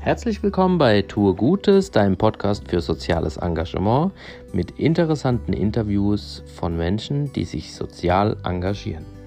Herzlich willkommen bei Tue Gutes, deinem Podcast für soziales Engagement mit interessanten Interviews von Menschen, die sich sozial engagieren.